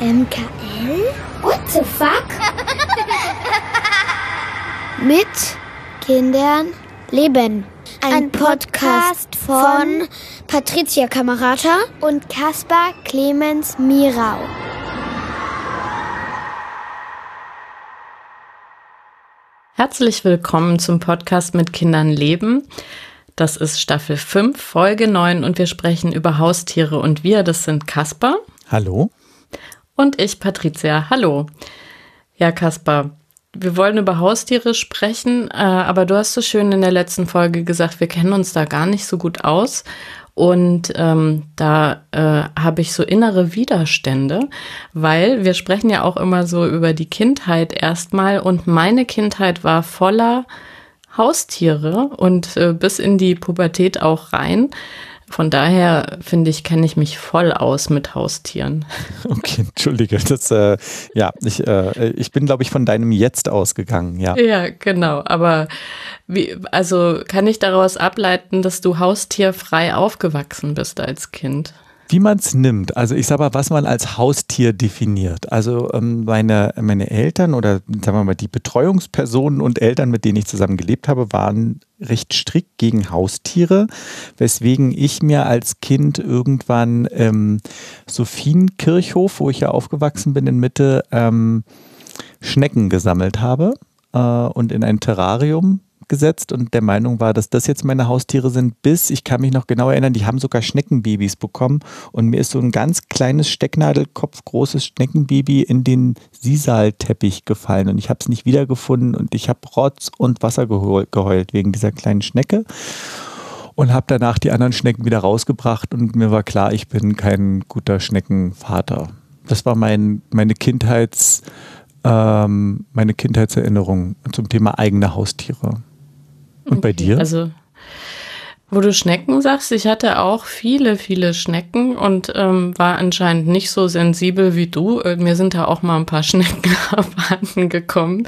MKL? What the fuck? Mit Kindern leben. Ein, Podcast von Patricia Kamerata und Caspar Clemens Mirau. Herzlich willkommen zum Podcast mit Kindern leben. Das ist Staffel 5, Folge 9 und wir sprechen über Haustiere und wir, das sind Kaspar. Hallo. Und ich, Patricia. Hallo. Ja, Kaspar, wir wollen über Haustiere sprechen, äh, aber du hast so schön in der letzten Folge gesagt, wir kennen uns da gar nicht so gut aus. Und ähm, da äh, habe ich so innere Widerstände, weil wir sprechen ja auch immer so über die Kindheit erstmal und meine Kindheit war voller Haustiere und äh, bis in die Pubertät auch rein. Von daher finde ich, kenne ich mich voll aus mit Haustieren. Okay, entschuldige. Das, äh, ja, ich, äh, ich bin, glaube ich, von deinem Jetzt ausgegangen, ja. Ja, genau. Aber wie, also kann ich daraus ableiten, dass du haustierfrei aufgewachsen bist als Kind? Wie man es nimmt. Also ich sage mal, was man als Haustier definiert. Also ähm, meine, meine Eltern oder sagen wir mal die Betreuungspersonen und Eltern, mit denen ich zusammen gelebt habe, waren recht strikt gegen Haustiere, weswegen ich mir als Kind irgendwann ähm, Sophienkirchhof, wo ich ja aufgewachsen bin in Mitte, ähm, Schnecken gesammelt habe äh, und in ein Terrarium gesetzt und der Meinung war, dass das jetzt meine Haustiere sind, bis ich kann mich noch genau erinnern, die haben sogar Schneckenbabys bekommen und mir ist so ein ganz kleines Stecknadelkopf großes Schneckenbaby in den Sisalteppich gefallen und ich habe es nicht wiedergefunden und ich habe Rotz und Wasser geheult wegen dieser kleinen Schnecke und habe danach die anderen Schnecken wieder rausgebracht und mir war klar, ich bin kein guter Schneckenvater. Das war mein, meine Kindheits ähm, meine Kindheitserinnerung zum Thema eigene Haustiere. Und bei dir? Also, wo du Schnecken sagst, ich hatte auch viele, viele Schnecken und ähm, war anscheinend nicht so sensibel wie du. Äh, mir sind da auch mal ein paar Schnecken abhanden gekommen.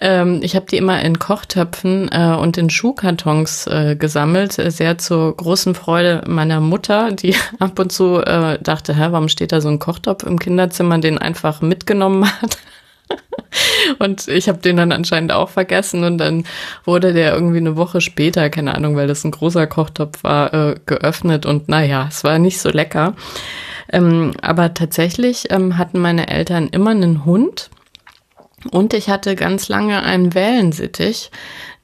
Ähm, ich habe die immer in Kochtöpfen äh, und in Schuhkartons äh, gesammelt, sehr zur großen Freude meiner Mutter, die ab und zu äh, dachte, hä, warum steht da so ein Kochtopf im Kinderzimmer, den einfach mitgenommen hat. Und ich habe den dann anscheinend auch vergessen und dann wurde der irgendwie eine Woche später, keine Ahnung, weil das ein großer Kochtopf war, äh, geöffnet und naja, es war nicht so lecker. Ähm, aber tatsächlich ähm, hatten meine Eltern immer einen Hund und ich hatte ganz lange einen Wellensittich,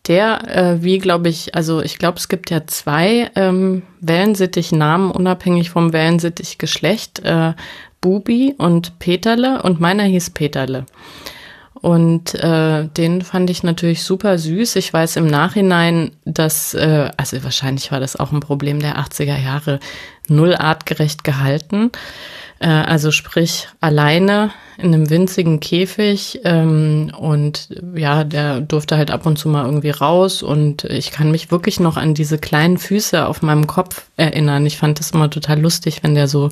der, äh, wie glaube ich, also ich glaube, es gibt ja zwei ähm, Wellensittich-Namen, unabhängig vom Wellensittich-Geschlecht. Äh, Bubi und Peterle und meiner hieß Peterle. Und äh, den fand ich natürlich super süß. Ich weiß im Nachhinein, dass, äh, also wahrscheinlich war das auch ein Problem der 80er Jahre, null artgerecht gehalten. Äh, also sprich alleine in einem winzigen Käfig. Ähm, und ja, der durfte halt ab und zu mal irgendwie raus. Und ich kann mich wirklich noch an diese kleinen Füße auf meinem Kopf erinnern. Ich fand das immer total lustig, wenn der so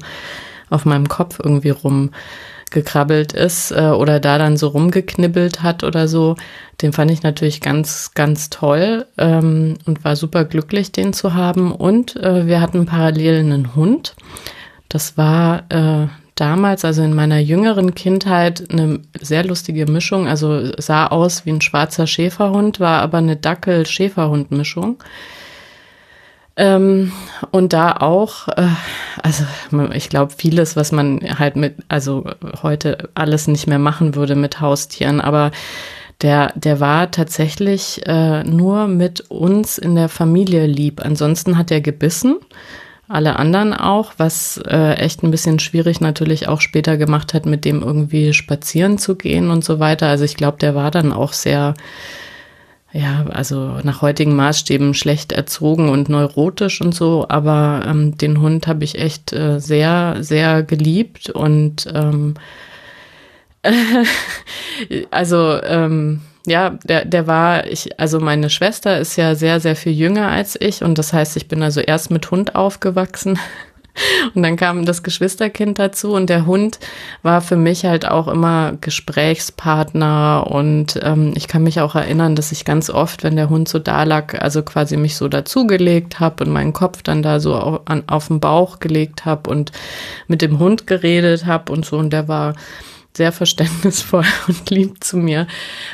auf meinem Kopf irgendwie rumgekrabbelt ist äh, oder da dann so rumgeknibbelt hat oder so. Den fand ich natürlich ganz, ganz toll ähm, und war super glücklich, den zu haben. Und äh, wir hatten parallel einen Hund. Das war äh, damals, also in meiner jüngeren Kindheit, eine sehr lustige Mischung. Also sah aus wie ein schwarzer Schäferhund, war aber eine Dackel-Schäferhund-Mischung. Ähm, und da auch, äh, also ich glaube, vieles, was man halt mit, also heute alles nicht mehr machen würde mit Haustieren, aber der, der war tatsächlich äh, nur mit uns in der Familie lieb. Ansonsten hat er gebissen, alle anderen auch, was äh, echt ein bisschen schwierig natürlich auch später gemacht hat, mit dem irgendwie spazieren zu gehen und so weiter. Also ich glaube, der war dann auch sehr ja, also nach heutigen Maßstäben schlecht erzogen und neurotisch und so, aber ähm, den Hund habe ich echt äh, sehr, sehr geliebt und ähm, also ähm, ja, der, der war, ich, also meine Schwester ist ja sehr, sehr viel jünger als ich und das heißt, ich bin also erst mit Hund aufgewachsen Und dann kam das Geschwisterkind dazu und der Hund war für mich halt auch immer Gesprächspartner und ähm, ich kann mich auch erinnern, dass ich ganz oft, wenn der Hund so da lag, also quasi mich so dazugelegt habe und meinen Kopf dann da so auf, an, auf den Bauch gelegt habe und mit dem Hund geredet habe und so und der war sehr verständnisvoll und lieb zu mir.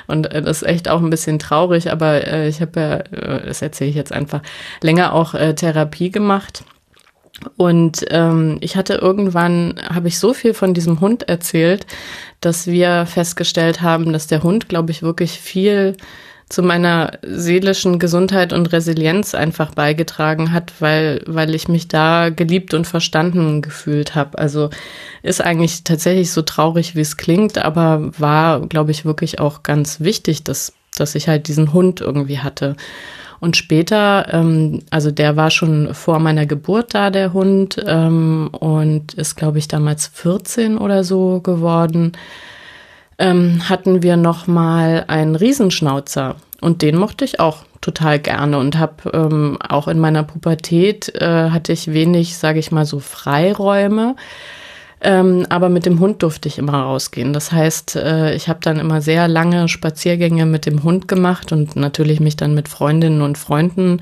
Und äh, das ist echt auch ein bisschen traurig, aber äh, ich habe ja, äh, das erzähle ich jetzt einfach, länger auch äh, Therapie gemacht. Und ähm, ich hatte irgendwann, habe ich so viel von diesem Hund erzählt, dass wir festgestellt haben, dass der Hund, glaube ich, wirklich viel zu meiner seelischen Gesundheit und Resilienz einfach beigetragen hat, weil, weil ich mich da geliebt und verstanden gefühlt habe. Also ist eigentlich tatsächlich so traurig, wie es klingt, aber war, glaube ich, wirklich auch ganz wichtig, dass, dass ich halt diesen Hund irgendwie hatte. Und später, ähm, also der war schon vor meiner Geburt da, der Hund, ähm, und ist, glaube ich, damals 14 oder so geworden ähm, hatten wir noch mal einen Riesenschnauzer und den mochte ich auch total gerne und habe ähm, auch in meiner Pubertät äh, hatte ich wenig, sage ich mal so Freiräume. Ähm, aber mit dem Hund durfte ich immer rausgehen. Das heißt, äh, ich habe dann immer sehr lange Spaziergänge mit dem Hund gemacht und natürlich mich dann mit Freundinnen und Freunden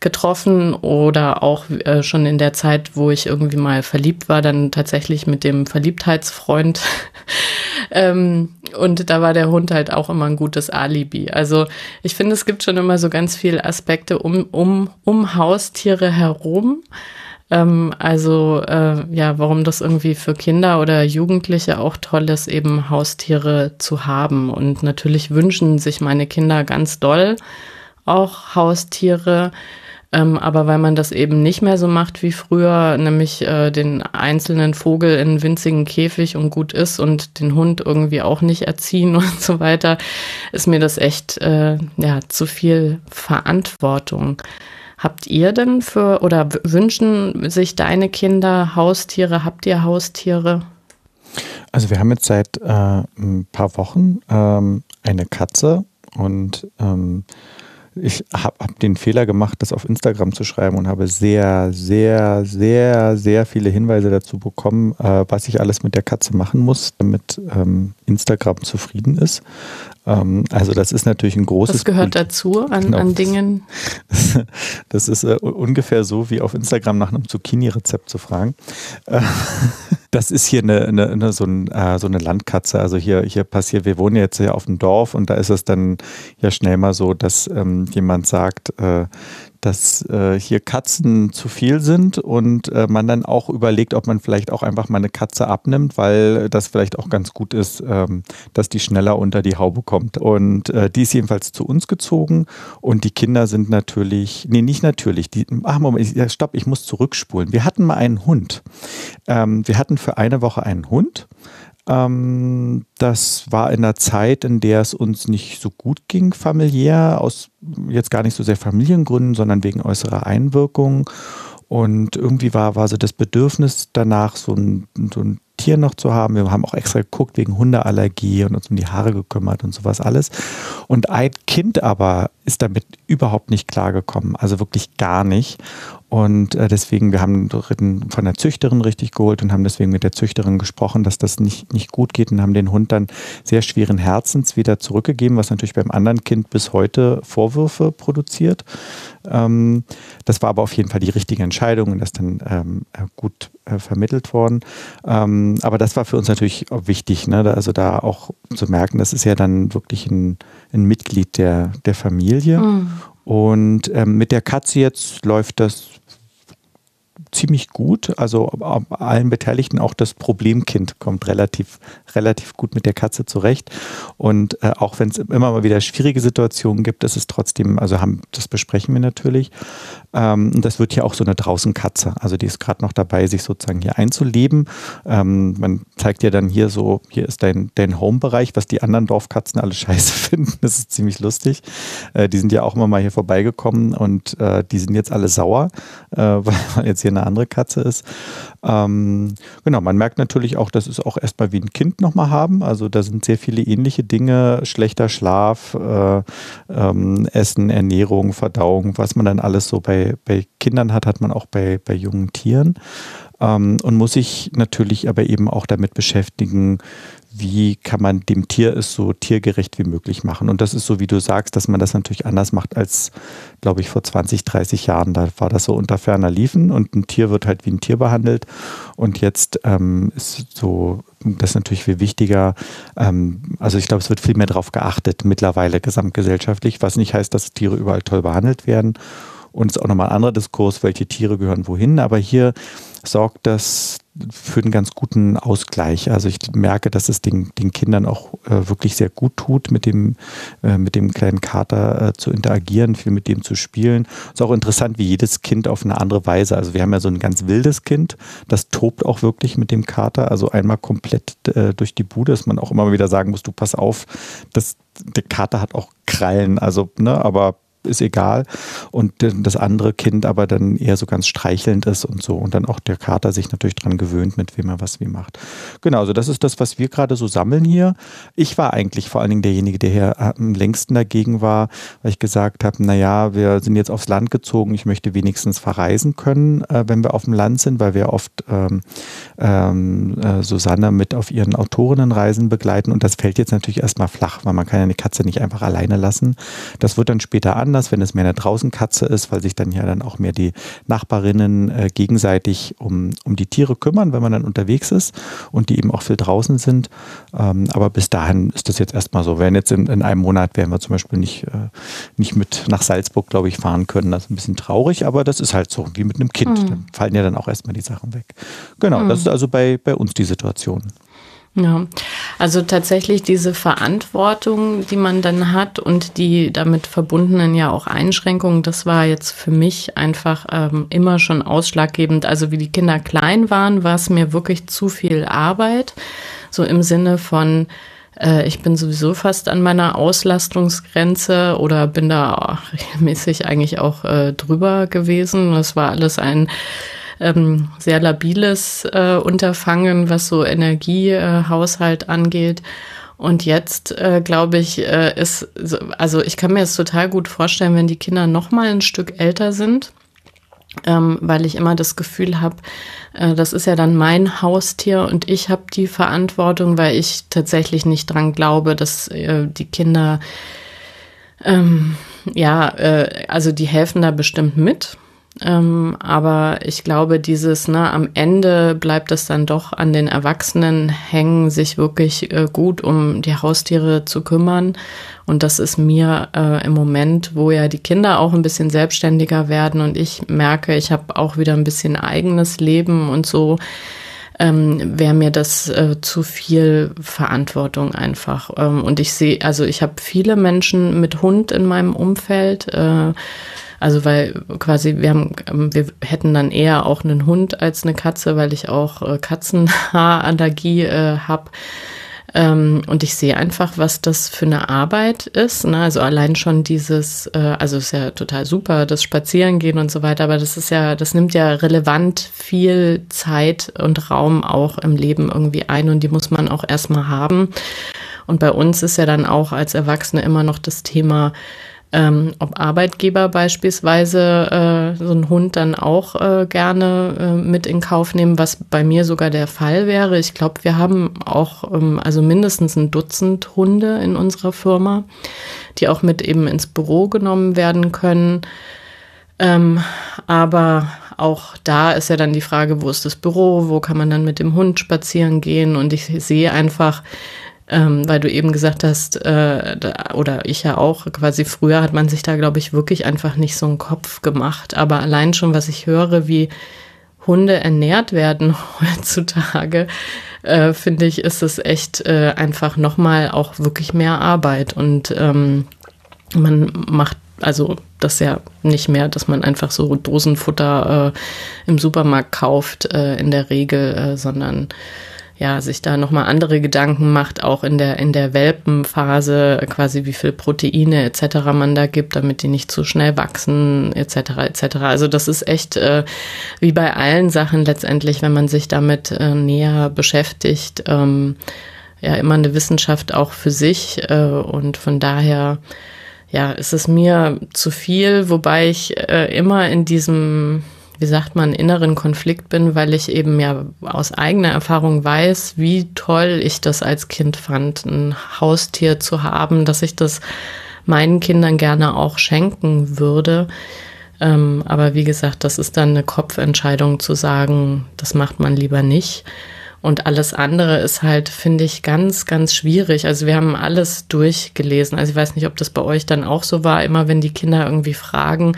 getroffen oder auch äh, schon in der Zeit, wo ich irgendwie mal verliebt war, dann tatsächlich mit dem Verliebtheitsfreund. ähm, und da war der Hund halt auch immer ein gutes Alibi. Also ich finde, es gibt schon immer so ganz viele Aspekte um, um, um Haustiere herum. Ähm, also äh, ja, warum das irgendwie für Kinder oder Jugendliche auch toll ist, eben Haustiere zu haben. Und natürlich wünschen sich meine Kinder ganz doll auch Haustiere. Ähm, aber weil man das eben nicht mehr so macht wie früher, nämlich äh, den einzelnen Vogel in einen winzigen Käfig und gut ist und den Hund irgendwie auch nicht erziehen und so weiter, ist mir das echt äh, ja zu viel Verantwortung. Habt ihr denn für oder wünschen sich deine Kinder Haustiere? Habt ihr Haustiere? Also wir haben jetzt seit äh, ein paar Wochen ähm, eine Katze und ähm, ich habe hab den Fehler gemacht, das auf Instagram zu schreiben und habe sehr, sehr, sehr, sehr viele Hinweise dazu bekommen, äh, was ich alles mit der Katze machen muss, damit ähm, Instagram zufrieden ist. Ähm, also das ist natürlich ein großes. Was gehört dazu an, genau. an Dingen? Das ist äh, ungefähr so wie auf Instagram nach einem Zucchini-Rezept zu fragen. Äh, das ist hier eine, eine, eine so, ein, äh, so, eine Landkatze. Also hier, hier passiert, wir wohnen jetzt hier auf dem Dorf und da ist es dann ja schnell mal so, dass ähm, jemand sagt, äh, dass äh, hier Katzen zu viel sind und äh, man dann auch überlegt, ob man vielleicht auch einfach mal eine Katze abnimmt, weil das vielleicht auch ganz gut ist, ähm, dass die schneller unter die Haube kommt. Und äh, die ist jedenfalls zu uns gezogen und die Kinder sind natürlich, nee, nicht natürlich, die, ach Moment, ja, stopp, ich muss zurückspulen. Wir hatten mal einen Hund. Ähm, wir hatten für eine Woche einen Hund ähm, das war in einer Zeit, in der es uns nicht so gut ging familiär, aus jetzt gar nicht so sehr Familiengründen, sondern wegen äußerer Einwirkungen. Und irgendwie war, war so das Bedürfnis danach, so ein, so ein Tier noch zu haben. Wir haben auch extra geguckt wegen Hundeallergie und uns um die Haare gekümmert und sowas alles. Und ein Kind aber ist damit überhaupt nicht klargekommen, also wirklich gar nicht. Und äh, deswegen, wir haben von der Züchterin richtig geholt und haben deswegen mit der Züchterin gesprochen, dass das nicht, nicht gut geht und haben den Hund dann sehr schweren Herzens wieder zurückgegeben, was natürlich beim anderen Kind bis heute Vorwürfe produziert. Ähm, das war aber auf jeden Fall die richtige Entscheidung und das dann ähm, gut äh, vermittelt worden. Ähm, aber das war für uns natürlich auch wichtig, ne? also da auch zu merken, das ist ja dann wirklich ein, ein Mitglied der, der Familie. Mhm. Und ähm, mit der Katze jetzt läuft das ziemlich gut. Also allen Beteiligten, auch das Problemkind kommt relativ, relativ gut mit der Katze zurecht. Und äh, auch wenn es immer mal wieder schwierige Situationen gibt, ist es trotzdem, also haben, das besprechen wir natürlich. Ähm, das wird ja auch so eine Draußenkatze. Also die ist gerade noch dabei, sich sozusagen hier einzuleben. Ähm, man zeigt ja dann hier so, hier ist dein, dein Home-Bereich, was die anderen Dorfkatzen alle scheiße finden. Das ist ziemlich lustig. Äh, die sind ja auch immer mal hier vorbeigekommen und äh, die sind jetzt alle sauer, äh, weil jetzt hier eine andere Katze ist. Ähm, genau, man merkt natürlich auch, dass es auch erstmal wie ein Kind nochmal haben. Also da sind sehr viele ähnliche Dinge, schlechter Schlaf, äh, ähm, Essen, Ernährung, Verdauung, was man dann alles so bei, bei Kindern hat, hat man auch bei, bei jungen Tieren. Ähm, und muss sich natürlich aber eben auch damit beschäftigen, wie kann man dem Tier es so tiergerecht wie möglich machen. Und das ist so, wie du sagst, dass man das natürlich anders macht als, glaube ich, vor 20, 30 Jahren. Da war das so unter ferner Liefen und ein Tier wird halt wie ein Tier behandelt. Und jetzt ähm, ist so das ist natürlich viel wichtiger. Ähm, also ich glaube, es wird viel mehr darauf geachtet mittlerweile gesamtgesellschaftlich, was nicht heißt, dass Tiere überall toll behandelt werden. Und es ist auch nochmal ein anderer Diskurs, welche Tiere gehören wohin. Aber hier sorgt das für einen ganz guten Ausgleich. Also ich merke, dass es den, den Kindern auch äh, wirklich sehr gut tut, mit dem, äh, mit dem kleinen Kater äh, zu interagieren, viel mit dem zu spielen. Ist auch interessant, wie jedes Kind auf eine andere Weise. Also wir haben ja so ein ganz wildes Kind, das tobt auch wirklich mit dem Kater. Also einmal komplett äh, durch die Bude, dass man auch immer wieder sagen muss, du pass auf, das, der Kater hat auch Krallen. Also, ne, aber ist egal. Und das andere Kind aber dann eher so ganz streichelnd ist und so. Und dann auch der Kater sich natürlich dran gewöhnt, mit wem er was wie macht. Genau, also das ist das, was wir gerade so sammeln hier. Ich war eigentlich vor allen Dingen derjenige, der hier am längsten dagegen war, weil ich gesagt habe, naja, wir sind jetzt aufs Land gezogen, ich möchte wenigstens verreisen können, äh, wenn wir auf dem Land sind, weil wir oft ähm, ähm, äh, Susanne mit auf ihren Autorinnenreisen begleiten. Und das fällt jetzt natürlich erstmal flach, weil man kann ja eine Katze nicht einfach alleine lassen. Das wird dann später an anders, wenn es mehr eine Draußenkatze ist, weil sich dann ja dann auch mehr die Nachbarinnen äh, gegenseitig um, um die Tiere kümmern, wenn man dann unterwegs ist und die eben auch viel draußen sind. Ähm, aber bis dahin ist das jetzt erstmal so. Wenn jetzt in, in einem Monat werden wir zum Beispiel nicht, äh, nicht mit nach Salzburg, glaube ich, fahren können. Das ist ein bisschen traurig, aber das ist halt so wie mit einem Kind. Mhm. Dann fallen ja dann auch erstmal die Sachen weg. Genau, mhm. das ist also bei, bei uns die Situation. Ja, also tatsächlich diese Verantwortung, die man dann hat und die damit verbundenen ja auch Einschränkungen, das war jetzt für mich einfach ähm, immer schon ausschlaggebend. Also wie die Kinder klein waren, war es mir wirklich zu viel Arbeit, so im Sinne von, äh, ich bin sowieso fast an meiner Auslastungsgrenze oder bin da regelmäßig eigentlich auch äh, drüber gewesen. Das war alles ein ähm, sehr labiles äh, Unterfangen, was so Energiehaushalt äh, angeht. Und jetzt äh, glaube ich, äh, ist, also ich kann mir jetzt total gut vorstellen, wenn die Kinder noch mal ein Stück älter sind, ähm, weil ich immer das Gefühl habe, äh, das ist ja dann mein Haustier und ich habe die Verantwortung, weil ich tatsächlich nicht dran glaube, dass äh, die Kinder, ähm, ja, äh, also die helfen da bestimmt mit. Ähm, aber ich glaube, dieses, ne, am Ende bleibt es dann doch an den Erwachsenen hängen, sich wirklich äh, gut um die Haustiere zu kümmern. Und das ist mir äh, im Moment, wo ja die Kinder auch ein bisschen selbstständiger werden und ich merke, ich habe auch wieder ein bisschen eigenes Leben und so, ähm, wäre mir das äh, zu viel Verantwortung einfach. Ähm, und ich sehe, also ich habe viele Menschen mit Hund in meinem Umfeld. Äh, also weil quasi wir haben, ähm, wir hätten dann eher auch einen Hund als eine Katze, weil ich auch äh, Katzenhaarallergie äh, habe. Ähm, und ich sehe einfach, was das für eine Arbeit ist. Ne? Also allein schon dieses, äh, also ist ja total super, das Spazierengehen und so weiter, aber das ist ja, das nimmt ja relevant viel Zeit und Raum auch im Leben irgendwie ein und die muss man auch erstmal haben. Und bei uns ist ja dann auch als Erwachsene immer noch das Thema, ähm, ob Arbeitgeber beispielsweise äh, so einen Hund dann auch äh, gerne äh, mit in Kauf nehmen, was bei mir sogar der Fall wäre. Ich glaube, wir haben auch ähm, also mindestens ein Dutzend Hunde in unserer Firma, die auch mit eben ins Büro genommen werden können. Ähm, aber auch da ist ja dann die Frage, wo ist das Büro, wo kann man dann mit dem Hund spazieren gehen und ich sehe einfach, ähm, weil du eben gesagt hast, äh, oder ich ja auch, quasi früher hat man sich da, glaube ich, wirklich einfach nicht so einen Kopf gemacht. Aber allein schon, was ich höre, wie Hunde ernährt werden heutzutage, äh, finde ich, ist es echt äh, einfach nochmal auch wirklich mehr Arbeit. Und ähm, man macht also das ja nicht mehr, dass man einfach so Dosenfutter äh, im Supermarkt kauft, äh, in der Regel, äh, sondern ja, sich da nochmal andere Gedanken macht, auch in der, in der Welpenphase, quasi wie viel Proteine etc. man da gibt, damit die nicht zu schnell wachsen, etc. etc. Also das ist echt äh, wie bei allen Sachen letztendlich, wenn man sich damit äh, näher beschäftigt, ähm, ja, immer eine Wissenschaft auch für sich äh, und von daher ja, ist es mir zu viel, wobei ich äh, immer in diesem wie sagt man, inneren Konflikt bin, weil ich eben ja aus eigener Erfahrung weiß, wie toll ich das als Kind fand, ein Haustier zu haben, dass ich das meinen Kindern gerne auch schenken würde. Ähm, aber wie gesagt, das ist dann eine Kopfentscheidung zu sagen, das macht man lieber nicht. Und alles andere ist halt, finde ich, ganz, ganz schwierig. Also wir haben alles durchgelesen. Also ich weiß nicht, ob das bei euch dann auch so war, immer wenn die Kinder irgendwie fragen,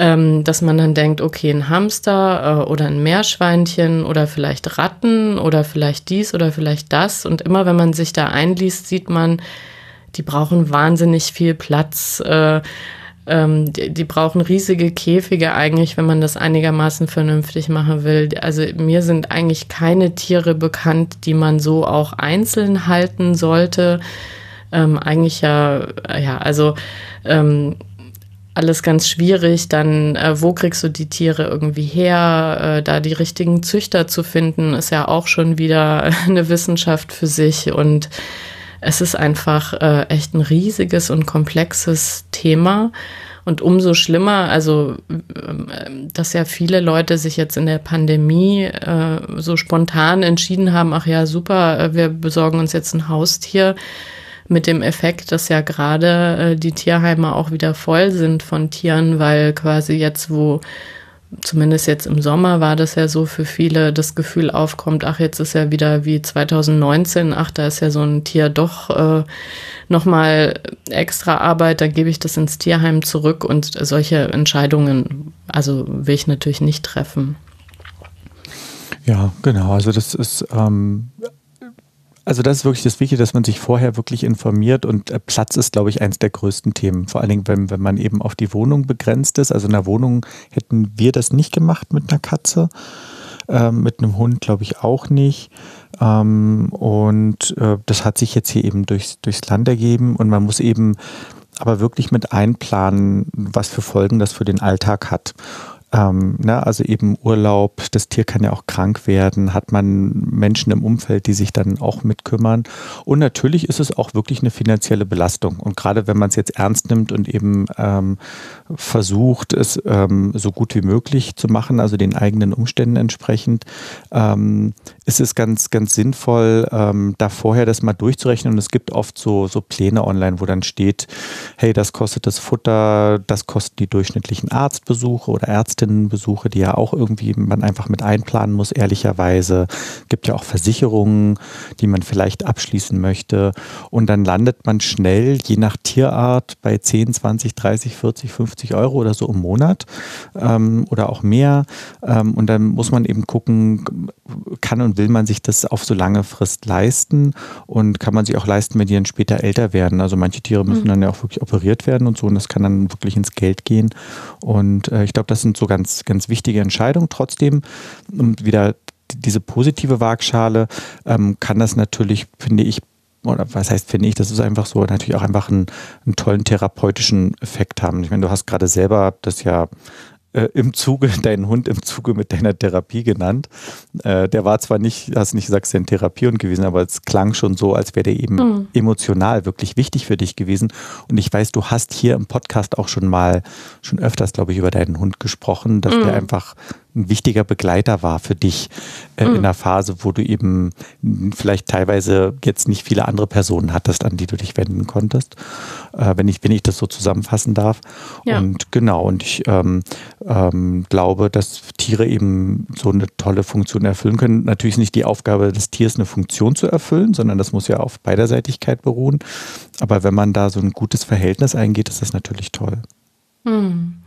ähm, dass man dann denkt, okay, ein Hamster äh, oder ein Meerschweinchen oder vielleicht Ratten oder vielleicht dies oder vielleicht das. Und immer wenn man sich da einliest, sieht man, die brauchen wahnsinnig viel Platz. Äh, ähm, die, die, brauchen riesige Käfige eigentlich, wenn man das einigermaßen vernünftig machen will. Also mir sind eigentlich keine Tiere bekannt, die man so auch einzeln halten sollte. Ähm, eigentlich ja, ja, also ähm, alles ganz schwierig. Dann, äh, wo kriegst du die Tiere irgendwie her? Äh, da die richtigen Züchter zu finden, ist ja auch schon wieder eine Wissenschaft für sich. Und es ist einfach äh, echt ein riesiges und komplexes Thema. Und umso schlimmer, also ähm, dass ja viele Leute sich jetzt in der Pandemie äh, so spontan entschieden haben, ach ja, super, äh, wir besorgen uns jetzt ein Haustier mit dem Effekt, dass ja gerade äh, die Tierheime auch wieder voll sind von Tieren, weil quasi jetzt, wo zumindest jetzt im Sommer war das ja so für viele das Gefühl aufkommt, ach, jetzt ist ja wieder wie 2019, ach, da ist ja so ein Tier doch äh, nochmal extra Arbeit, dann gebe ich das ins Tierheim zurück und solche Entscheidungen, also will ich natürlich nicht treffen. Ja, genau. Also das ist ähm, also das ist wirklich das Wichtige, dass man sich vorher wirklich informiert und äh, Platz ist, glaube ich, eines der größten Themen. Vor allen Dingen, wenn, wenn man eben auf die Wohnung begrenzt ist. Also in der Wohnung hätten wir das nicht gemacht mit einer Katze. Ähm, mit einem Hund glaube ich auch nicht. Ähm, und äh, das hat sich jetzt hier eben durchs, durchs Land ergeben und man muss eben aber wirklich mit einplanen, was für Folgen das für den Alltag hat. Ähm, ne, also eben Urlaub, das Tier kann ja auch krank werden, hat man Menschen im Umfeld, die sich dann auch mitkümmern. Und natürlich ist es auch wirklich eine finanzielle Belastung. Und gerade wenn man es jetzt ernst nimmt und eben ähm, versucht, es ähm, so gut wie möglich zu machen, also den eigenen Umständen entsprechend, ähm, ist es ganz, ganz sinnvoll, ähm, da vorher das mal durchzurechnen. Und es gibt oft so, so Pläne online, wo dann steht, hey, das kostet das Futter, das kosten die durchschnittlichen Arztbesuche oder Ärztinnenbesuche, die ja auch irgendwie man einfach mit einplanen muss, ehrlicherweise. Es gibt ja auch Versicherungen, die man vielleicht abschließen möchte. Und dann landet man schnell, je nach Tierart, bei 10, 20, 30, 40, 50 Euro oder so im Monat ähm, oder auch mehr. Ähm, und dann muss man eben gucken, kann und will man sich das auf so lange Frist leisten und kann man sich auch leisten, wenn die dann später älter werden. Also manche Tiere müssen mhm. dann ja auch wirklich operiert werden und so und das kann dann wirklich ins Geld gehen. Und äh, ich glaube, das sind so ganz, ganz wichtige Entscheidungen. Trotzdem, um wieder diese positive Waagschale, ähm, kann das natürlich, finde ich, oder was heißt, finde ich, das ist einfach so, natürlich auch einfach einen, einen tollen therapeutischen Effekt haben. Ich meine, du hast gerade selber das ja äh, im Zuge, deinen Hund im Zuge mit deiner Therapie genannt. Äh, der war zwar nicht, hast nicht gesagt, es ist ein Therapiehund gewesen, aber es klang schon so, als wäre der eben mhm. emotional wirklich wichtig für dich gewesen. Und ich weiß, du hast hier im Podcast auch schon mal, schon öfters, glaube ich, über deinen Hund gesprochen, dass mhm. der einfach ein wichtiger Begleiter war für dich äh, mhm. in einer Phase, wo du eben vielleicht teilweise jetzt nicht viele andere Personen hattest, an die du dich wenden konntest, äh, wenn, ich, wenn ich das so zusammenfassen darf. Ja. Und genau, und ich ähm, ähm, glaube, dass Tiere eben so eine tolle Funktion erfüllen können. Natürlich ist nicht die Aufgabe des Tiers, eine Funktion zu erfüllen, sondern das muss ja auf Beiderseitigkeit beruhen. Aber wenn man da so ein gutes Verhältnis eingeht, ist das natürlich toll. Mhm.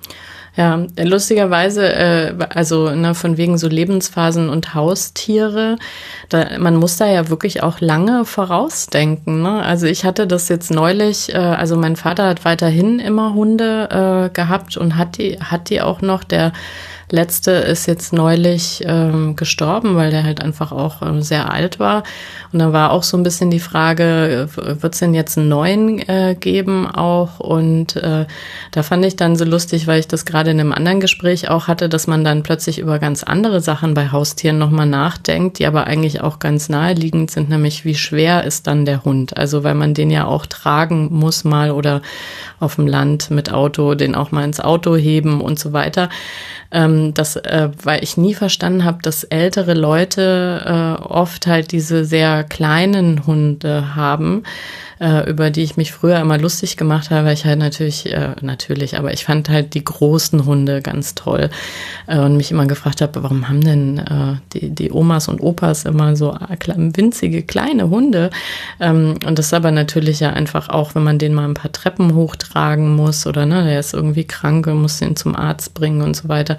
Ja, lustigerweise, äh, also ne, von wegen so Lebensphasen und Haustiere, da, man muss da ja wirklich auch lange vorausdenken. Ne? Also ich hatte das jetzt neulich, äh, also mein Vater hat weiterhin immer Hunde äh, gehabt und hat die, hat die auch noch, der letzte ist jetzt neulich ähm, gestorben, weil der halt einfach auch ähm, sehr alt war. Und dann war auch so ein bisschen die Frage, wird es denn jetzt einen neuen äh, geben auch? Und äh, da fand ich dann so lustig, weil ich das gerade in einem anderen Gespräch auch hatte, dass man dann plötzlich über ganz andere Sachen bei Haustieren nochmal nachdenkt, die aber eigentlich auch ganz naheliegend sind, nämlich wie schwer ist dann der Hund? Also weil man den ja auch tragen muss mal oder auf dem Land mit Auto, den auch mal ins Auto heben und so weiter. Ähm, ähm, äh, weil ich nie verstanden habe, dass ältere Leute äh, oft halt diese sehr kleinen Hunde haben äh, über die ich mich früher immer lustig gemacht habe, weil ich halt natürlich, äh, natürlich, aber ich fand halt die großen Hunde ganz toll äh, und mich immer gefragt habe, warum haben denn äh, die, die Omas und Opas immer so winzige kleine Hunde? Ähm, und das ist aber natürlich ja einfach auch, wenn man den mal ein paar Treppen hochtragen muss oder ne, der ist irgendwie krank und muss den zum Arzt bringen und so weiter.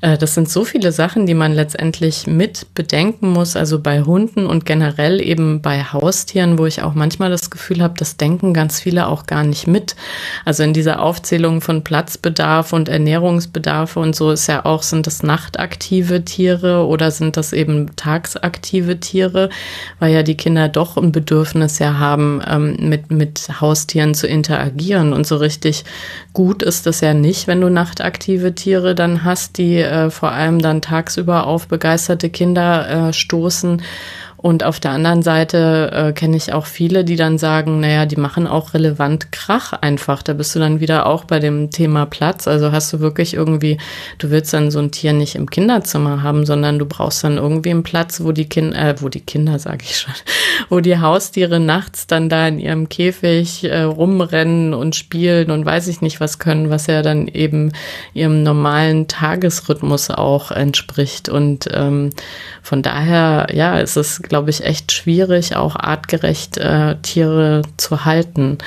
Äh, das sind so viele Sachen, die man letztendlich mit bedenken muss, also bei Hunden und generell eben bei Haustieren, wo ich auch manchmal das Gefühl habe, das denken ganz viele auch gar nicht mit. Also in dieser Aufzählung von Platzbedarf und Ernährungsbedarf und so ist ja auch, sind das nachtaktive Tiere oder sind das eben tagsaktive Tiere, weil ja die Kinder doch ein Bedürfnis ja haben, ähm, mit, mit Haustieren zu interagieren. Und so richtig gut ist das ja nicht, wenn du nachtaktive Tiere dann hast, die äh, vor allem dann tagsüber auf begeisterte Kinder äh, stoßen und auf der anderen Seite äh, kenne ich auch viele, die dann sagen, naja, die machen auch relevant Krach einfach. Da bist du dann wieder auch bei dem Thema Platz. Also hast du wirklich irgendwie, du willst dann so ein Tier nicht im Kinderzimmer haben, sondern du brauchst dann irgendwie einen Platz, wo die Kinder, äh, wo die Kinder, sage ich schon, wo die Haustiere nachts dann da in ihrem Käfig äh, rumrennen und spielen und weiß ich nicht was können, was ja dann eben ihrem normalen Tagesrhythmus auch entspricht. Und ähm, von daher, ja, ist es, glaube ich, echt schwierig, auch artgerecht äh, Tiere zu halten.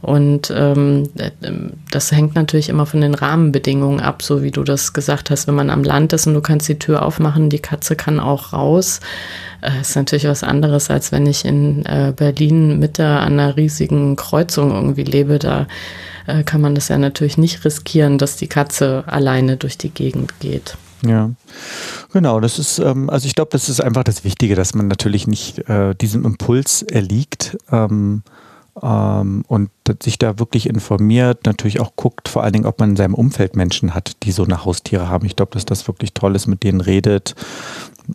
Und ähm, das hängt natürlich immer von den Rahmenbedingungen ab, so wie du das gesagt hast. Wenn man am Land ist und du kannst die Tür aufmachen, die Katze kann auch raus. Äh, ist natürlich was anderes, als wenn ich in äh, Berlin Mitte an einer riesigen Kreuzung irgendwie lebe. Da äh, kann man das ja natürlich nicht riskieren, dass die Katze alleine durch die Gegend geht. Ja, genau. Das ist, ähm, also ich glaube, das ist einfach das Wichtige, dass man natürlich nicht äh, diesem Impuls erliegt ähm, ähm, und sich da wirklich informiert, natürlich auch guckt, vor allen Dingen, ob man in seinem Umfeld Menschen hat, die so eine Haustiere haben. Ich glaube, dass das wirklich toll ist, mit denen redet,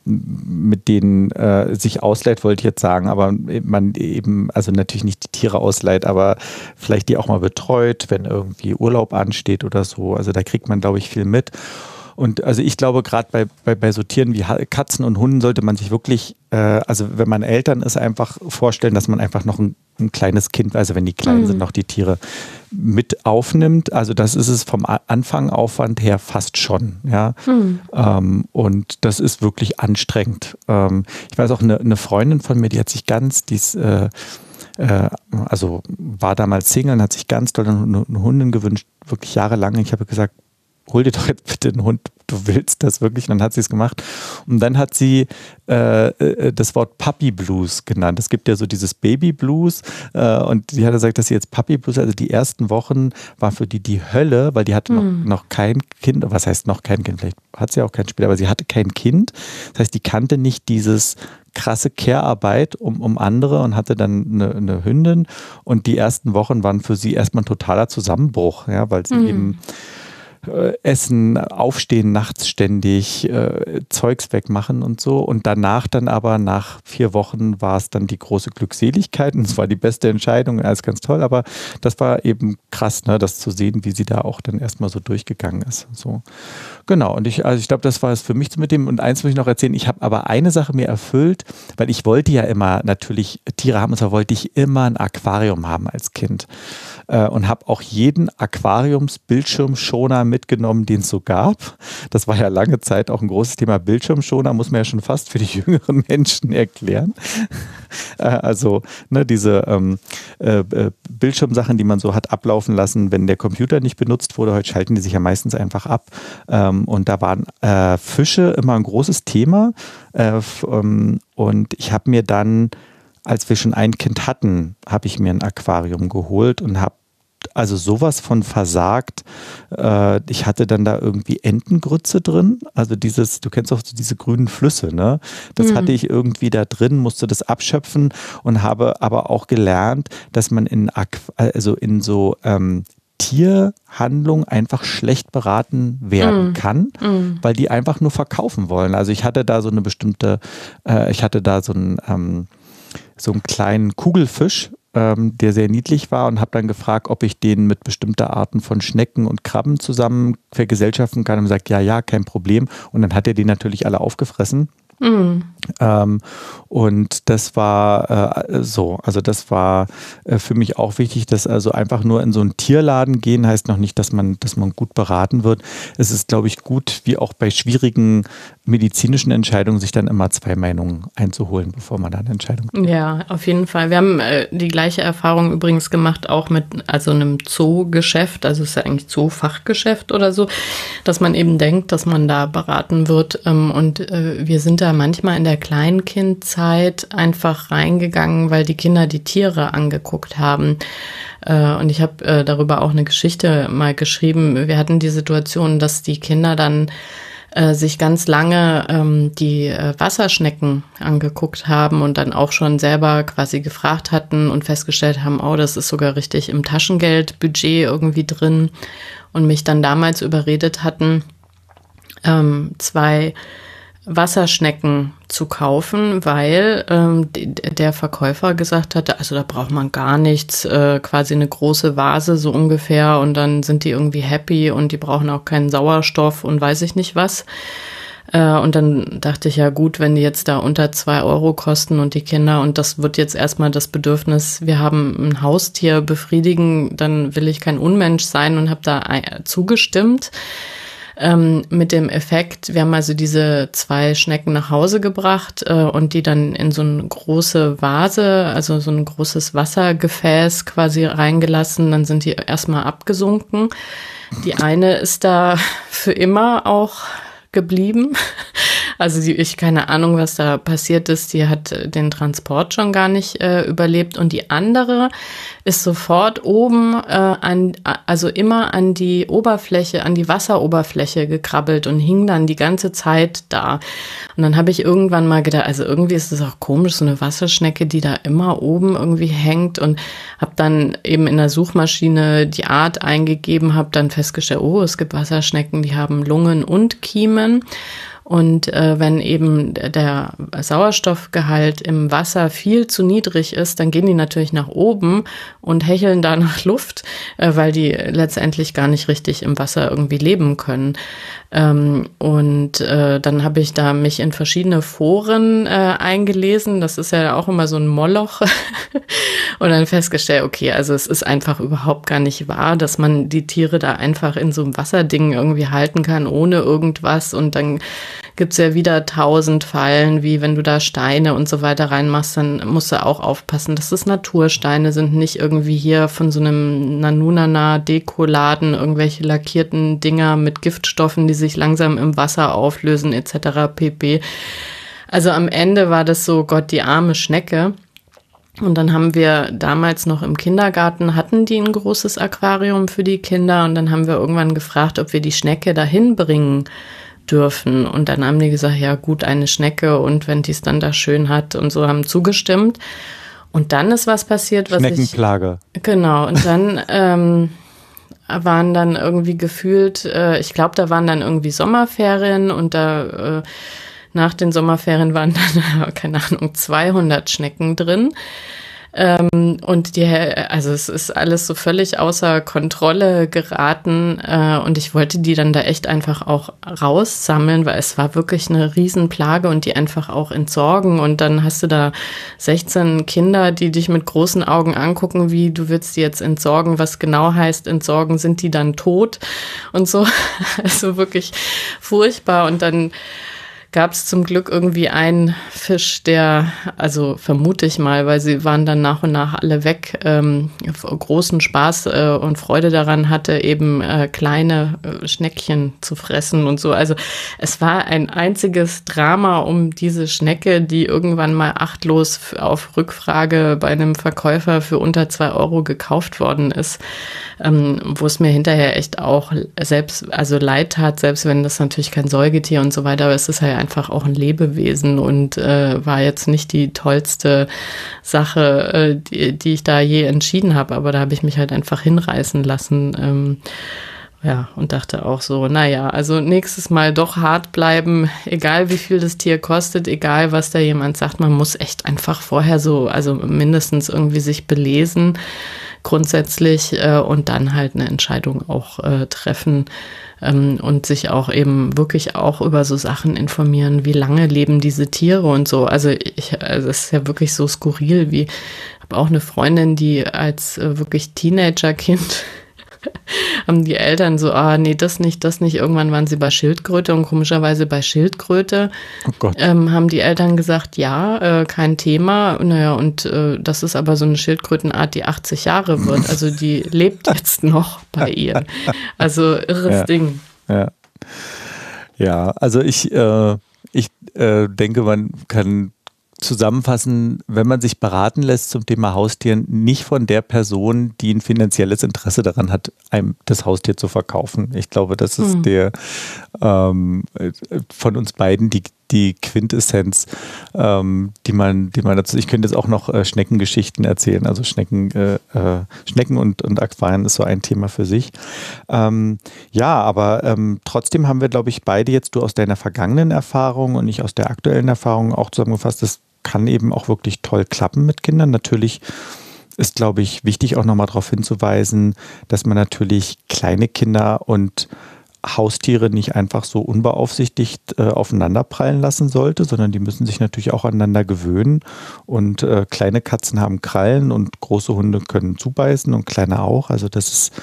mit denen äh, sich ausleiht, wollte ich jetzt sagen, aber man eben, also natürlich nicht die Tiere ausleiht, aber vielleicht die auch mal betreut, wenn irgendwie Urlaub ansteht oder so. Also da kriegt man, glaube ich, viel mit. Und also ich glaube, gerade bei, bei, bei so Tieren wie Katzen und Hunden sollte man sich wirklich, äh, also wenn man Eltern ist, einfach vorstellen, dass man einfach noch ein, ein kleines Kind, also wenn die klein mhm. sind, noch die Tiere mit aufnimmt. Also das ist es vom Anfangaufwand her fast schon. Ja? Mhm. Ähm, und das ist wirklich anstrengend. Ähm, ich weiß auch, eine, eine, Freundin von mir, die hat sich ganz, die ist, äh, äh, also war damals Single und hat sich ganz doll eine, eine Hundin gewünscht, wirklich jahrelang. Ich habe gesagt, hol dir doch jetzt bitte einen Hund, du willst das wirklich. Und dann hat sie es gemacht. Und dann hat sie äh, äh, das Wort Puppy Blues genannt. Es gibt ja so dieses Baby Blues. Äh, und die hat gesagt, dass sie jetzt Puppy Blues, also die ersten Wochen war für die die Hölle, weil die hatte mhm. noch, noch kein Kind. Was heißt noch kein Kind? Vielleicht hat sie auch kein Spiel, aber sie hatte kein Kind. Das heißt, die kannte nicht dieses krasse Care-Arbeit um, um andere und hatte dann eine, eine, Hündin. Und die ersten Wochen waren für sie erstmal ein totaler Zusammenbruch, ja, weil sie mhm. eben äh, essen, aufstehen nachts ständig, äh, Zeugs wegmachen und so. Und danach dann aber, nach vier Wochen, war es dann die große Glückseligkeit und es war die beste Entscheidung, alles ganz toll. Aber das war eben krass, ne, das zu sehen, wie sie da auch dann erstmal so durchgegangen ist. So. Genau, und ich, also ich glaube, das war es für mich mit dem. Und eins muss ich noch erzählen, ich habe aber eine Sache mir erfüllt, weil ich wollte ja immer natürlich Tiere haben, und zwar wollte ich immer ein Aquarium haben als Kind äh, und habe auch jeden Aquariumsbildschirmschoner mitgenommen, den es so gab. Das war ja lange Zeit auch ein großes Thema. Bildschirmschoner muss man ja schon fast für die jüngeren Menschen erklären. äh, also ne, diese ähm, äh, äh, Bildschirmsachen, die man so hat ablaufen lassen, wenn der Computer nicht benutzt wurde. Heute schalten die sich ja meistens einfach ab. Ähm, und da waren äh, Fische immer ein großes Thema. Äh, ähm, und ich habe mir dann als wir schon ein Kind hatten, habe ich mir ein Aquarium geholt und habe also sowas von versagt. Äh, ich hatte dann da irgendwie Entengrütze drin. Also dieses, du kennst auch diese grünen Flüsse, ne? Das mhm. hatte ich irgendwie da drin, musste das abschöpfen und habe aber auch gelernt, dass man in, also in so ähm, Tierhandlung einfach schlecht beraten werden mm. kann, mm. weil die einfach nur verkaufen wollen. Also ich hatte da so eine bestimmte, äh, ich hatte da so ein ähm, so einen kleinen Kugelfisch ähm, der sehr niedlich war und habe dann gefragt, ob ich den mit bestimmten Arten von Schnecken und Krabben zusammen vergesellschaften kann und gesagt, ja, ja, kein Problem. Und dann hat er die natürlich alle aufgefressen. Mhm. Ähm, und das war äh, so, also das war äh, für mich auch wichtig, dass also einfach nur in so einen Tierladen gehen heißt noch nicht, dass man, dass man gut beraten wird. Es ist, glaube ich, gut, wie auch bei schwierigen medizinischen Entscheidungen, sich dann immer zwei Meinungen einzuholen, bevor man da eine Entscheidung trifft. Ja, auf jeden Fall. Wir haben äh, die gleiche Erfahrung übrigens gemacht, auch mit also einem Zoogeschäft, also es ist ja eigentlich Zoofachgeschäft oder so, dass man eben denkt, dass man da beraten wird. Ähm, und äh, wir sind da manchmal in der Kleinkindzeit einfach reingegangen, weil die Kinder die Tiere angeguckt haben. Äh, und ich habe äh, darüber auch eine Geschichte mal geschrieben. Wir hatten die Situation, dass die Kinder dann äh, sich ganz lange ähm, die äh, Wasserschnecken angeguckt haben und dann auch schon selber quasi gefragt hatten und festgestellt haben, oh, das ist sogar richtig im Taschengeldbudget irgendwie drin und mich dann damals überredet hatten, ähm, zwei Wasserschnecken zu kaufen, weil ähm, der Verkäufer gesagt hatte, also da braucht man gar nichts, äh, quasi eine große Vase so ungefähr und dann sind die irgendwie happy und die brauchen auch keinen Sauerstoff und weiß ich nicht was. Äh, und dann dachte ich ja gut, wenn die jetzt da unter zwei Euro kosten und die Kinder und das wird jetzt erstmal das Bedürfnis, wir haben ein Haustier befriedigen, dann will ich kein Unmensch sein und habe da zugestimmt ähm, mit dem Effekt, wir haben also diese zwei Schnecken nach Hause gebracht äh, und die dann in so eine große Vase, also so ein großes Wassergefäß quasi reingelassen. Dann sind die erstmal abgesunken. Die eine ist da für immer auch geblieben. Also die, ich keine Ahnung, was da passiert ist. Die hat den Transport schon gar nicht äh, überlebt. Und die andere ist sofort oben äh, an, also immer an die Oberfläche, an die Wasseroberfläche gekrabbelt und hing dann die ganze Zeit da. Und dann habe ich irgendwann mal gedacht, also irgendwie ist es auch komisch, so eine Wasserschnecke, die da immer oben irgendwie hängt und habe dann eben in der Suchmaschine die Art eingegeben, habe dann festgestellt, oh, es gibt Wasserschnecken, die haben Lungen und Kiemen. Und äh, wenn eben der Sauerstoffgehalt im Wasser viel zu niedrig ist, dann gehen die natürlich nach oben und hecheln da nach Luft, äh, weil die letztendlich gar nicht richtig im Wasser irgendwie leben können. Ähm, und äh, dann habe ich da mich in verschiedene Foren äh, eingelesen. Das ist ja auch immer so ein Moloch. und dann festgestellt, okay, also es ist einfach überhaupt gar nicht wahr, dass man die Tiere da einfach in so einem Wasserding irgendwie halten kann, ohne irgendwas. Und dann gibt's ja wieder tausend Fallen, wie wenn du da Steine und so weiter reinmachst, dann musst du auch aufpassen, dass es Natursteine sind, nicht irgendwie hier von so einem Nanunana-Dekoladen irgendwelche lackierten Dinger mit Giftstoffen, die sich langsam im Wasser auflösen etc. pp. Also am Ende war das so, Gott, die arme Schnecke. Und dann haben wir damals noch im Kindergarten, hatten die ein großes Aquarium für die Kinder und dann haben wir irgendwann gefragt, ob wir die Schnecke dahin bringen dürfen. Und dann haben die gesagt, ja gut, eine Schnecke und wenn die es dann da schön hat und so haben zugestimmt. Und dann ist was passiert, was Schneckenplage. Ich, genau. Und dann ähm, waren dann irgendwie gefühlt, äh, ich glaube, da waren dann irgendwie Sommerferien und da äh, nach den Sommerferien waren dann, keine Ahnung, 200 Schnecken drin. Ähm, und die, also es ist alles so völlig außer Kontrolle geraten. Äh, und ich wollte die dann da echt einfach auch raussammeln, weil es war wirklich eine Riesenplage und die einfach auch entsorgen. Und dann hast du da 16 Kinder, die dich mit großen Augen angucken, wie du willst die jetzt entsorgen. Was genau heißt entsorgen? Sind die dann tot? Und so. Also wirklich furchtbar. Und dann gab es zum Glück irgendwie einen Fisch, der, also vermute ich mal, weil sie waren dann nach und nach alle weg, ähm, großen Spaß äh, und Freude daran hatte, eben äh, kleine äh, Schneckchen zu fressen und so. Also es war ein einziges Drama um diese Schnecke, die irgendwann mal achtlos auf Rückfrage bei einem Verkäufer für unter zwei Euro gekauft worden ist, ähm, wo es mir hinterher echt auch selbst, also leid tat, selbst wenn das natürlich kein Säugetier und so weiter, aber es ist halt einfach auch ein Lebewesen und äh, war jetzt nicht die tollste Sache, äh, die, die ich da je entschieden habe, aber da habe ich mich halt einfach hinreißen lassen. Ähm, Ja, und dachte auch so, naja, also nächstes Mal doch hart bleiben, egal wie viel das Tier kostet, egal was da jemand sagt, man muss echt einfach vorher so, also mindestens irgendwie sich belesen grundsätzlich äh, und dann halt eine Entscheidung auch äh, treffen ähm, und sich auch eben wirklich auch über so Sachen informieren, wie lange leben diese Tiere und so. Also ich, also es ist ja wirklich so skurril, wie habe auch eine Freundin, die als äh, wirklich Teenagerkind haben die Eltern so, ah, nee, das nicht, das nicht. Irgendwann waren sie bei Schildkröte und komischerweise bei Schildkröte oh ähm, haben die Eltern gesagt, ja, äh, kein Thema. Naja, und äh, das ist aber so eine Schildkrötenart, die 80 Jahre wird. Also die lebt jetzt noch bei ihr. Also irres ja. Ding. Ja. Ja, also ich, äh, ich äh, denke, man kann zusammenfassen, wenn man sich beraten lässt zum Thema Haustieren, nicht von der Person, die ein finanzielles Interesse daran hat, einem das Haustier zu verkaufen. Ich glaube, das ist hm. der ähm, von uns beiden die, die Quintessenz, ähm, die man, die man dazu. Ich könnte jetzt auch noch äh, Schneckengeschichten erzählen. Also Schnecken, äh, äh, Schnecken und, und Aquarien ist so ein Thema für sich. Ähm, ja, aber ähm, trotzdem haben wir, glaube ich, beide jetzt du aus deiner vergangenen Erfahrung und ich aus der aktuellen Erfahrung auch zusammengefasst, das kann eben auch wirklich toll klappen mit Kindern. Natürlich ist, glaube ich, wichtig auch nochmal darauf hinzuweisen, dass man natürlich kleine Kinder und Haustiere nicht einfach so unbeaufsichtigt äh, aufeinanderprallen lassen sollte, sondern die müssen sich natürlich auch aneinander gewöhnen. Und äh, kleine Katzen haben Krallen und große Hunde können zubeißen und kleine auch. Also das ist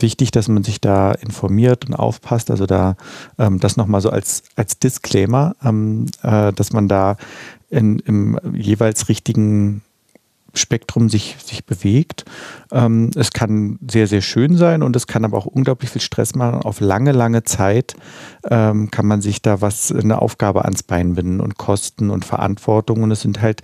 wichtig, dass man sich da informiert und aufpasst. Also da ähm, das nochmal so als, als Disclaimer, ähm, äh, dass man da in, im jeweils richtigen Spektrum sich, sich bewegt. Ähm, es kann sehr, sehr schön sein und es kann aber auch unglaublich viel Stress machen. Auf lange, lange Zeit ähm, kann man sich da was, eine Aufgabe ans Bein binden und Kosten und Verantwortung. Und es sind halt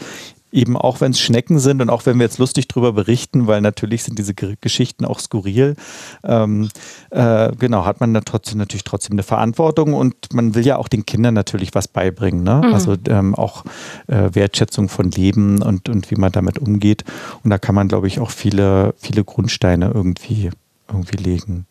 eben auch wenn es Schnecken sind und auch wenn wir jetzt lustig drüber berichten, weil natürlich sind diese Geschichten auch skurril, ähm, äh, genau, hat man da trotzdem natürlich trotzdem eine Verantwortung und man will ja auch den Kindern natürlich was beibringen, ne? Mhm. Also ähm, auch äh, Wertschätzung von Leben und, und wie man damit umgeht. Und da kann man, glaube ich, auch viele, viele Grundsteine irgendwie irgendwie legen.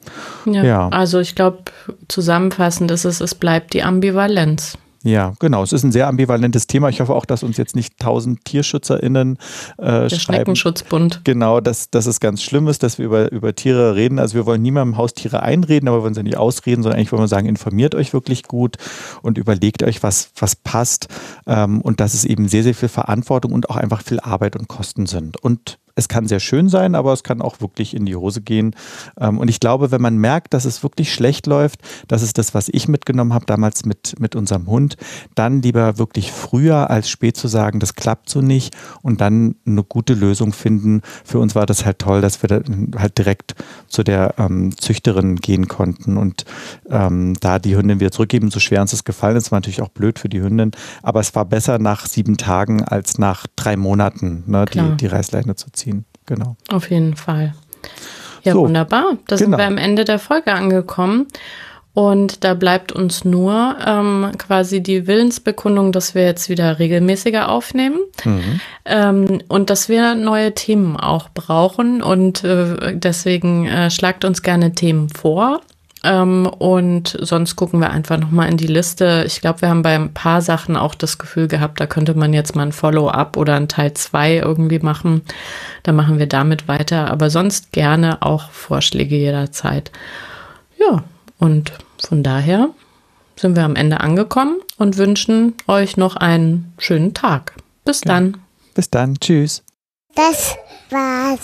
Ja, ja. also ich glaube, zusammenfassend ist es, es bleibt die Ambivalenz. Ja, genau. Es ist ein sehr ambivalentes Thema. Ich hoffe auch, dass uns jetzt nicht tausend TierschutzerInnen äh, Der schreiben. Schneckenschutzbund. Genau, dass, dass es ganz schlimm ist, dass wir über, über Tiere reden. Also wir wollen niemandem Haustiere einreden, aber wir wollen sie nicht ausreden, sondern eigentlich wollen wir sagen, informiert euch wirklich gut und überlegt euch, was, was passt. Ähm, und dass es eben sehr, sehr viel Verantwortung und auch einfach viel Arbeit und Kosten sind. Und es kann sehr schön sein, aber es kann auch wirklich in die Hose gehen. Ähm, und ich glaube, wenn man merkt, dass es wirklich schlecht läuft, das ist das, was ich mitgenommen habe damals mit, mit unserem Hund, dann lieber wirklich früher als spät zu sagen, das klappt so nicht und dann eine gute Lösung finden. Für uns war das halt toll, dass wir halt direkt zu der ähm, Züchterin gehen konnten und ähm, da die Hündin wieder zurückgeben, so schwer uns das gefallen ist, war natürlich auch blöd für die Hündin, aber es war besser nach sieben Tagen als nach drei Monaten, ne, die, die Reißleine zu ziehen. Genau. Auf jeden Fall. Ja, so, wunderbar. Da genau. sind wir am Ende der Folge angekommen. Und da bleibt uns nur ähm, quasi die Willensbekundung, dass wir jetzt wieder regelmäßiger aufnehmen mhm. ähm, und dass wir neue Themen auch brauchen. Und äh, deswegen äh, schlagt uns gerne Themen vor. Ähm, und sonst gucken wir einfach nochmal in die Liste. Ich glaube, wir haben bei ein paar Sachen auch das Gefühl gehabt, da könnte man jetzt mal ein Follow-up oder ein Teil 2 irgendwie machen. Dann machen wir damit weiter. Aber sonst gerne auch Vorschläge jederzeit. Ja, und von daher sind wir am Ende angekommen und wünschen euch noch einen schönen Tag. Bis ja. dann. Bis dann. Tschüss. Das war's.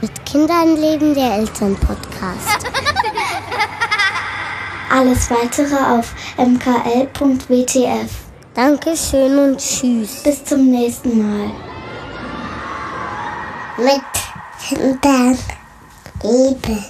Mit Kindern leben der Elternpodcast. Alles weitere auf mkl.wtf. Dankeschön und tschüss. Bis zum nächsten Mal. Mit Kindern leben.